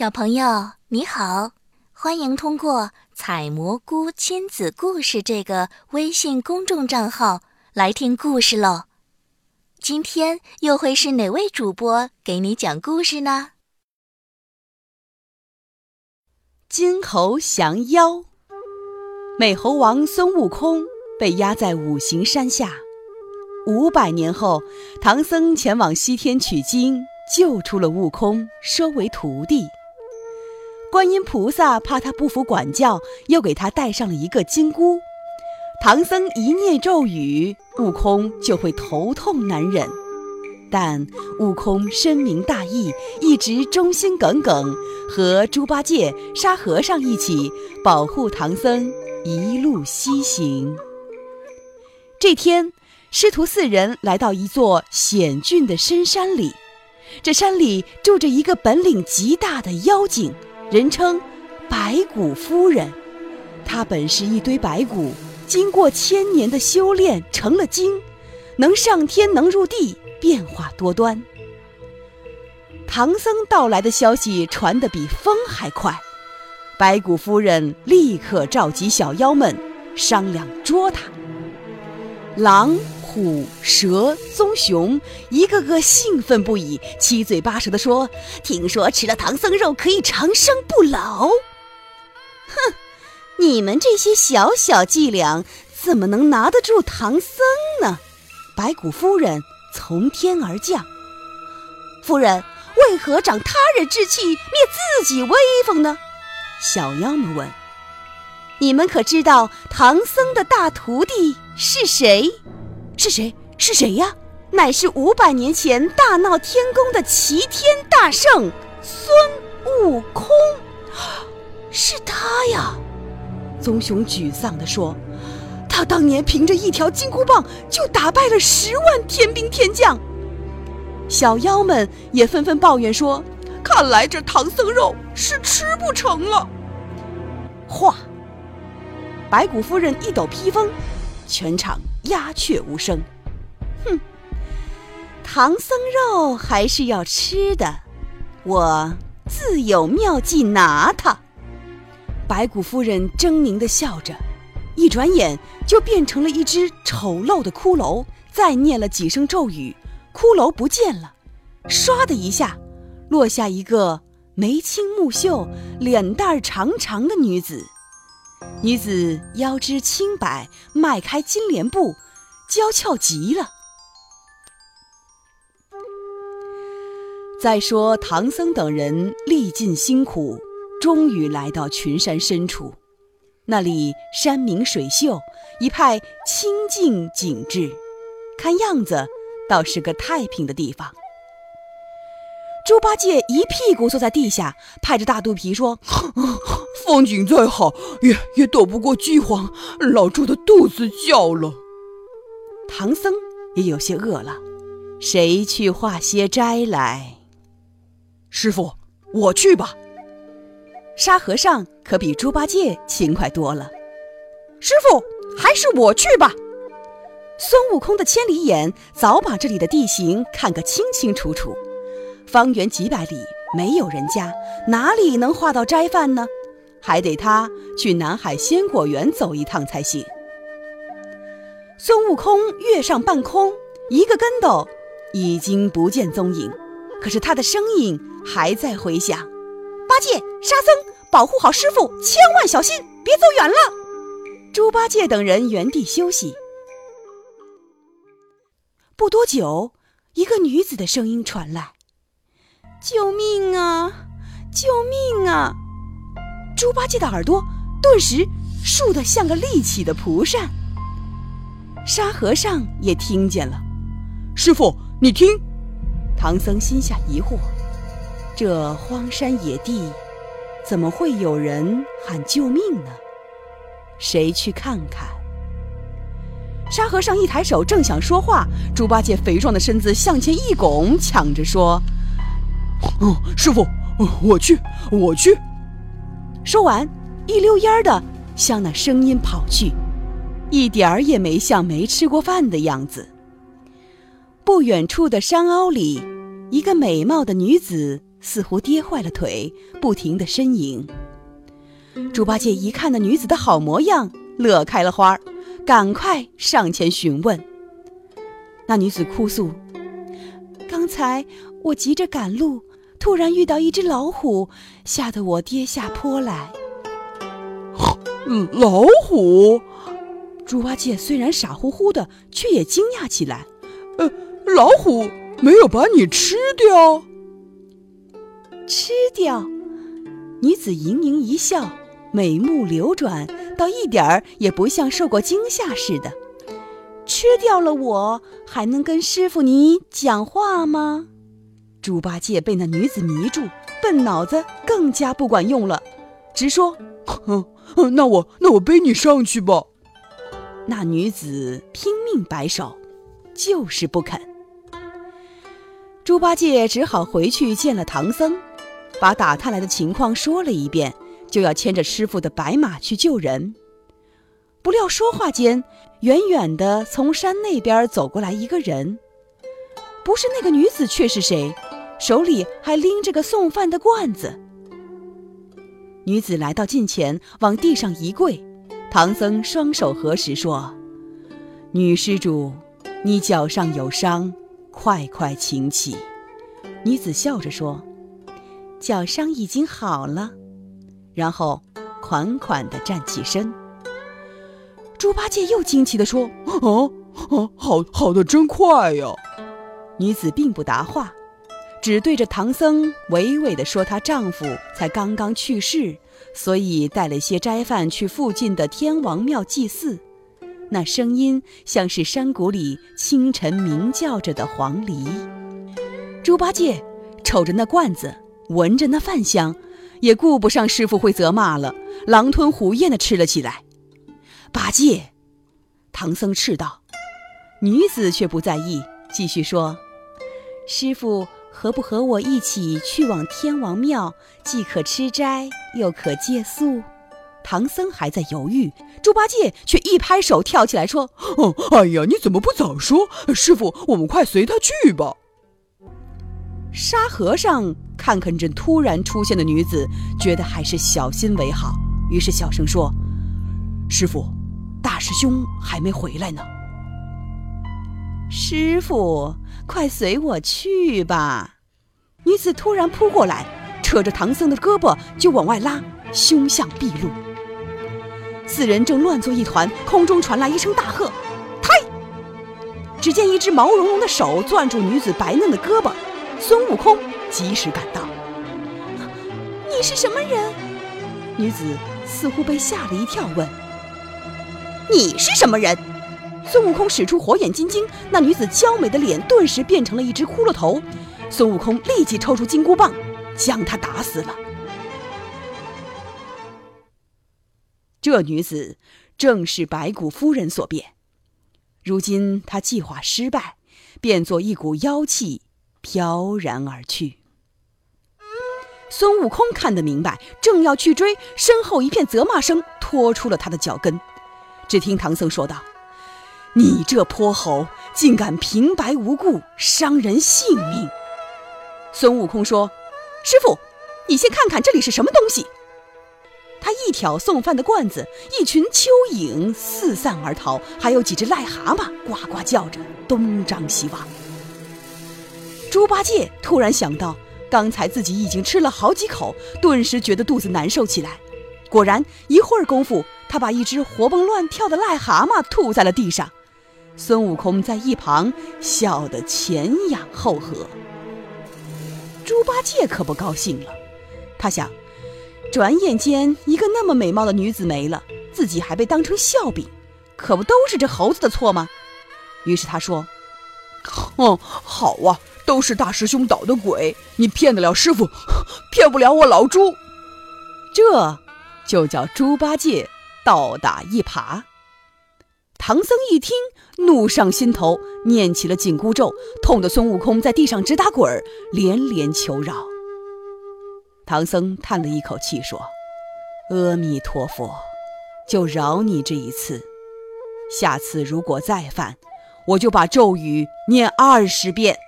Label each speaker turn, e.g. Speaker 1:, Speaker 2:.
Speaker 1: 小朋友你好，欢迎通过“采蘑菇亲子故事”这个微信公众账号来听故事喽。今天又会是哪位主播给你讲故事呢？
Speaker 2: 金猴降妖，美猴王孙悟空被压在五行山下。五百年后，唐僧前往西天取经，救出了悟空，收为徒弟。观音菩萨怕他不服管教，又给他戴上了一个金箍。唐僧一念咒语，悟空就会头痛难忍。但悟空深明大义，一直忠心耿耿，和猪八戒、沙和尚一起保护唐僧一路西行。这天。师徒四人来到一座险峻的深山里，这山里住着一个本领极大的妖精，人称白骨夫人。她本是一堆白骨，经过千年的修炼成了精，能上天能入地，变化多端。唐僧到来的消息传得比风还快，白骨夫人立刻召集小妖们商量捉他。狼。虎、蛇、棕熊一个个兴奋不已，七嘴八舌地说：“听说吃了唐僧肉可以长生不老。”哼，你们这些小小伎俩怎么能拿得住唐僧呢？白骨夫人从天而降，夫人为何长他人志气，灭自己威风呢？小妖们问：“你们可知道唐僧的大徒弟是谁？”是谁？是谁呀？乃是五百年前大闹天宫的齐天大圣孙悟空，是他呀！棕熊沮丧地说：“他当年凭着一条金箍棒就打败了十万天兵天将。”小妖们也纷纷抱怨说：“看来这唐僧肉是吃不成了。”哗！白骨夫人一抖披风，全场。鸦雀无声。哼，唐僧肉还是要吃的，我自有妙计拿他。白骨夫人狰狞地笑着，一转眼就变成了一只丑陋的骷髅。再念了几声咒语，骷髅不见了。唰的一下，落下一个眉清目秀、脸蛋儿长长的女子。女子腰肢轻摆，迈开金莲步，娇俏极了。再说唐僧等人历尽辛苦，终于来到群山深处，那里山明水秀，一派清静景致，看样子倒是个太平的地方。猪八戒一屁股坐在地下，拍着大肚皮说。风景再好，也也躲不过饥荒，老猪的肚子叫了。唐僧也有些饿了，谁去化些斋来？师傅，我去吧。沙和尚可比猪八戒勤快多了。师傅，还是我去吧。孙悟空的千里眼早把这里的地形看个清清楚楚，方圆几百里没有人家，哪里能化到斋饭呢？还得他去南海仙果园走一趟才行。孙悟空跃上半空，一个跟斗，已经不见踪影。可是他的声音还在回响：“八戒、沙僧，保护好师傅，千万小心，别走远了。”猪八戒等人原地休息。不多久，一个女子的声音传来：“救命啊！救命啊！”猪八戒的耳朵顿时竖得像个立起的蒲扇。沙和尚也听见了，师傅，你听。唐僧心下疑惑：这荒山野地，怎么会有人喊救命呢？谁去看看？沙和尚一抬手，正想说话，猪八戒肥壮的身子向前一拱，抢着说：“哦，师傅，我去，我去。”说完，一溜烟儿的向那声音跑去，一点儿也没像没吃过饭的样子。不远处的山凹里，一个美貌的女子似乎跌坏了腿，不停地呻吟。猪八戒一看那女子的好模样，乐开了花儿，赶快上前询问。那女子哭诉：“刚才我急着赶路，突然遇到一只老虎，吓得我跌下坡来。”
Speaker 3: 老虎？
Speaker 2: 猪八戒虽然傻乎乎的，却也惊讶起来。
Speaker 3: 呃，老虎没有把你吃掉？
Speaker 2: 吃掉？女子盈盈一笑，美目流转，倒一点儿也不像受过惊吓似的。吃掉了我，还能跟师傅你讲话吗？猪八戒被那女子迷住，笨脑子更加不管用了，直说：“
Speaker 3: 哼，那我那我背你上去吧。”
Speaker 2: 那女子拼命摆手，就是不肯。猪八戒只好回去见了唐僧，把打他来的情况说了一遍，就要牵着师傅的白马去救人。不料说话间，远远的从山那边走过来一个人，不是那个女子，却是谁？手里还拎着个送饭的罐子。女子来到近前，往地上一跪。唐僧双手合十说：“女施主，你脚上有伤，快快请起。”女子笑着说：“脚伤已经好了。”然后款款地站起身。猪八戒又惊奇地说：“
Speaker 3: 哦，好好的真快呀！”
Speaker 2: 女子并不答话，只对着唐僧娓娓地说：“她丈夫才刚刚去世。”所以带了些斋饭去附近的天王庙祭祀，那声音像是山谷里清晨鸣叫着的黄鹂。猪八戒瞅着那罐子，闻着那饭香，也顾不上师傅会责骂了，狼吞虎咽地吃了起来。八戒，唐僧斥道。女子却不在意，继续说：“师傅。”何不和我一起去往天王庙，既可吃斋，又可借宿？唐僧还在犹豫，猪八戒却一拍手，跳起来说：“
Speaker 3: 哦，哎呀，你怎么不早说？师傅，我们快随他去吧。”
Speaker 2: 沙和尚看看这突然出现的女子，觉得还是小心为好，于是小声说：“
Speaker 3: 师傅，大师兄还没回来呢。”
Speaker 2: 师傅。快随我去吧！女子突然扑过来，扯着唐僧的胳膊就往外拉，凶相毕露。四人正乱作一团，空中传来一声大喝：“呔！”只见一只毛茸茸的手攥住女子白嫩的胳膊，孙悟空及时赶到。你是什么人？女子似乎被吓了一跳，问：“你是什么人？”孙悟空使出火眼金睛，那女子娇美的脸顿时变成了一只骷髅头。孙悟空立即抽出金箍棒，将她打死了。这女子正是白骨夫人所变，如今她计划失败，变作一股妖气飘然而去。孙悟空看得明白，正要去追，身后一片责骂声拖出了他的脚跟。只听唐僧说道。你这泼猴，竟敢平白无故伤人性命！孙悟空说：“师傅，你先看看这里是什么东西。”他一挑送饭的罐子，一群蚯蚓四散而逃，还有几只癞蛤蟆呱呱叫着东张西望。猪八戒突然想到，刚才自己已经吃了好几口，顿时觉得肚子难受起来。果然，一会儿功夫，他把一只活蹦乱跳的癞蛤蟆吐在了地上。孙悟空在一旁笑得前仰后合，猪八戒可不高兴了。他想，转眼间一个那么美貌的女子没了，自己还被当成笑柄，可不都是这猴子的错吗？于是他说：“
Speaker 3: 嗯，好啊，都是大师兄捣的鬼，你骗得了师傅，骗不了我老猪。”
Speaker 2: 这就叫猪八戒倒打一耙。唐僧一听，怒上心头，念起了紧箍咒，痛得孙悟空在地上直打滚儿，连连求饶。唐僧叹了一口气说：“阿弥陀佛，就饶你这一次。下次如果再犯，我就把咒语念二十遍。”